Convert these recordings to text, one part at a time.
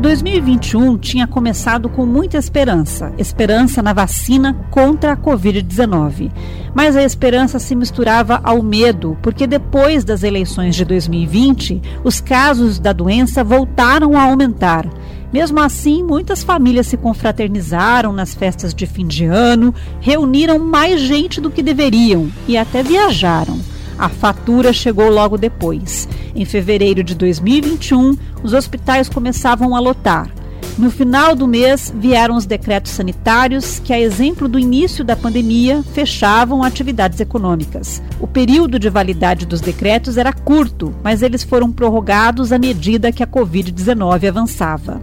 2021 tinha começado com muita esperança, esperança na vacina contra a Covid-19. Mas a esperança se misturava ao medo, porque depois das eleições de 2020, os casos da doença voltaram a aumentar. Mesmo assim, muitas famílias se confraternizaram nas festas de fim de ano, reuniram mais gente do que deveriam e até viajaram. A fatura chegou logo depois. Em fevereiro de 2021, os hospitais começavam a lotar. No final do mês, vieram os decretos sanitários que, a exemplo do início da pandemia, fechavam atividades econômicas. O período de validade dos decretos era curto, mas eles foram prorrogados à medida que a Covid-19 avançava.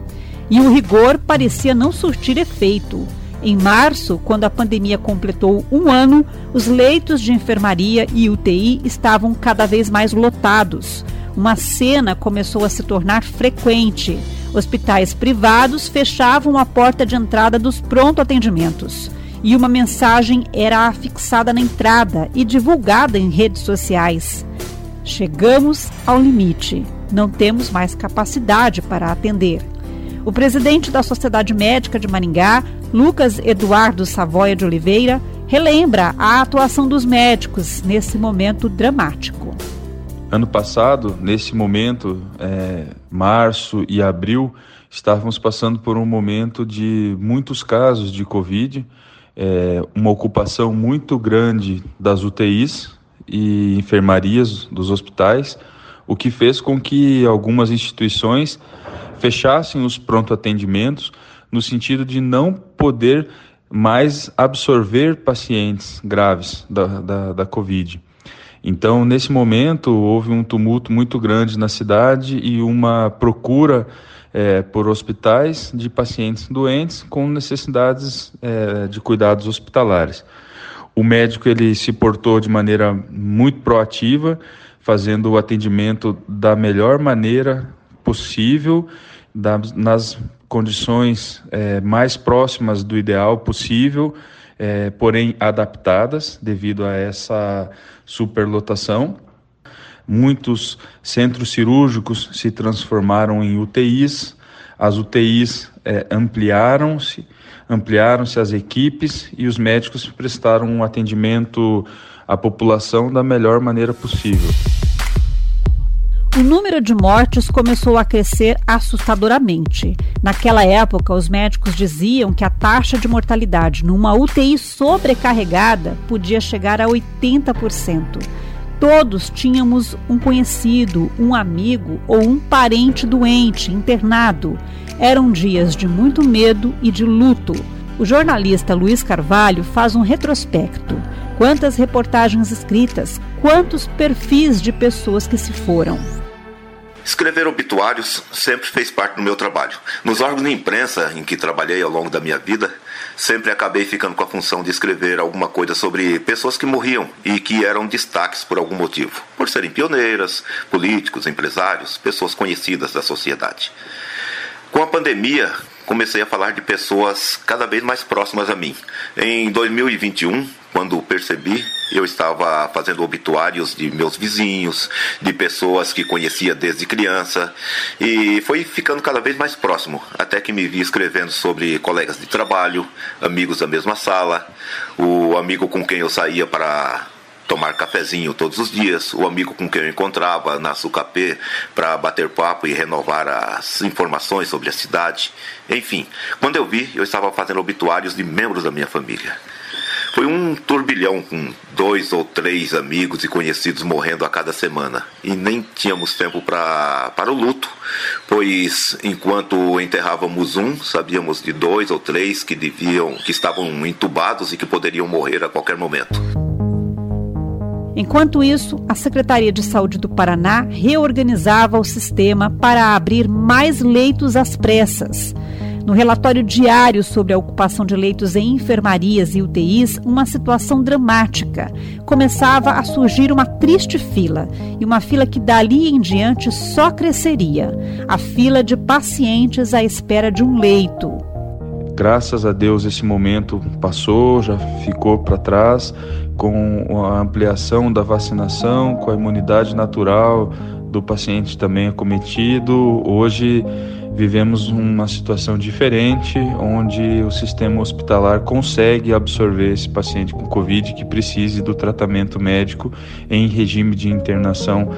E o rigor parecia não surtir efeito. Em março, quando a pandemia completou um ano, os leitos de enfermaria e UTI estavam cada vez mais lotados. Uma cena começou a se tornar frequente. Hospitais privados fechavam a porta de entrada dos pronto-atendimentos. E uma mensagem era afixada na entrada e divulgada em redes sociais. Chegamos ao limite. Não temos mais capacidade para atender. O presidente da Sociedade Médica de Maringá, Lucas Eduardo Savoia de Oliveira, relembra a atuação dos médicos nesse momento dramático. Ano passado, nesse momento, é, março e abril, estávamos passando por um momento de muitos casos de Covid, é, uma ocupação muito grande das UTIs e enfermarias dos hospitais, o que fez com que algumas instituições fechassem os pronto atendimentos no sentido de não poder mais absorver pacientes graves da, da, da Covid. Então, nesse momento, houve um tumulto muito grande na cidade e uma procura é, por hospitais de pacientes doentes com necessidades é, de cuidados hospitalares. O médico ele se portou de maneira muito proativa, fazendo o atendimento da melhor maneira possível, da, nas condições é, mais próximas do ideal possível, é, porém adaptadas devido a essa superlotação. Muitos centros cirúrgicos se transformaram em UTIs, as UTIs é, ampliaram-se, ampliaram-se as equipes e os médicos prestaram um atendimento à população da melhor maneira possível. O número de mortes começou a crescer assustadoramente. Naquela época, os médicos diziam que a taxa de mortalidade numa UTI sobrecarregada podia chegar a 80%. Todos tínhamos um conhecido, um amigo ou um parente doente, internado. Eram dias de muito medo e de luto. O jornalista Luiz Carvalho faz um retrospecto. Quantas reportagens escritas, quantos perfis de pessoas que se foram. Escrever obituários sempre fez parte do meu trabalho. Nos órgãos de imprensa em que trabalhei ao longo da minha vida, sempre acabei ficando com a função de escrever alguma coisa sobre pessoas que morriam e que eram destaques por algum motivo, por serem pioneiras, políticos, empresários, pessoas conhecidas da sociedade. Com a pandemia, comecei a falar de pessoas cada vez mais próximas a mim. Em 2021, quando percebi, eu estava fazendo obituários de meus vizinhos, de pessoas que conhecia desde criança, e foi ficando cada vez mais próximo, até que me vi escrevendo sobre colegas de trabalho, amigos da mesma sala, o amigo com quem eu saía para tomar cafezinho todos os dias, o amigo com quem eu encontrava na Sucapê para bater papo e renovar as informações sobre a cidade. Enfim, quando eu vi, eu estava fazendo obituários de membros da minha família. Foi um turbilhão com dois ou três amigos e conhecidos morrendo a cada semana. E nem tínhamos tempo pra, para o luto, pois enquanto enterrávamos um, sabíamos de dois ou três que deviam, que estavam entubados e que poderiam morrer a qualquer momento. Enquanto isso, a Secretaria de Saúde do Paraná reorganizava o sistema para abrir mais leitos às pressas. No relatório diário sobre a ocupação de leitos em enfermarias e UTIs, uma situação dramática. Começava a surgir uma triste fila, e uma fila que dali em diante só cresceria a fila de pacientes à espera de um leito. Graças a Deus esse momento passou, já ficou para trás, com a ampliação da vacinação, com a imunidade natural do paciente também acometido. Hoje vivemos uma situação diferente, onde o sistema hospitalar consegue absorver esse paciente com Covid que precise do tratamento médico em regime de internação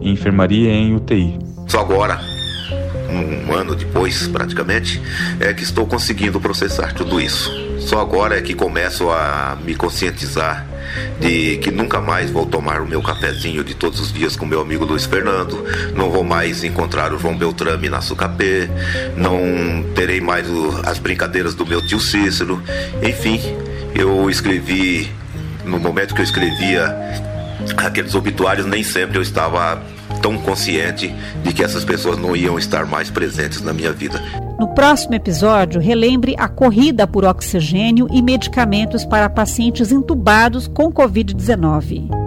em enfermaria e em UTI. Só agora, um ano depois, praticamente, é que estou conseguindo processar tudo isso. Só agora é que começo a me conscientizar de que nunca mais vou tomar o meu cafezinho de todos os dias com meu amigo Luiz Fernando, não vou mais encontrar o João Beltrame na Sucapê, não terei mais o, as brincadeiras do meu tio Cícero. Enfim, eu escrevi, no momento que eu escrevia aqueles obituários, nem sempre eu estava tão consciente de que essas pessoas não iam estar mais presentes na minha vida. No próximo episódio, relembre a corrida por oxigênio e medicamentos para pacientes entubados com Covid-19.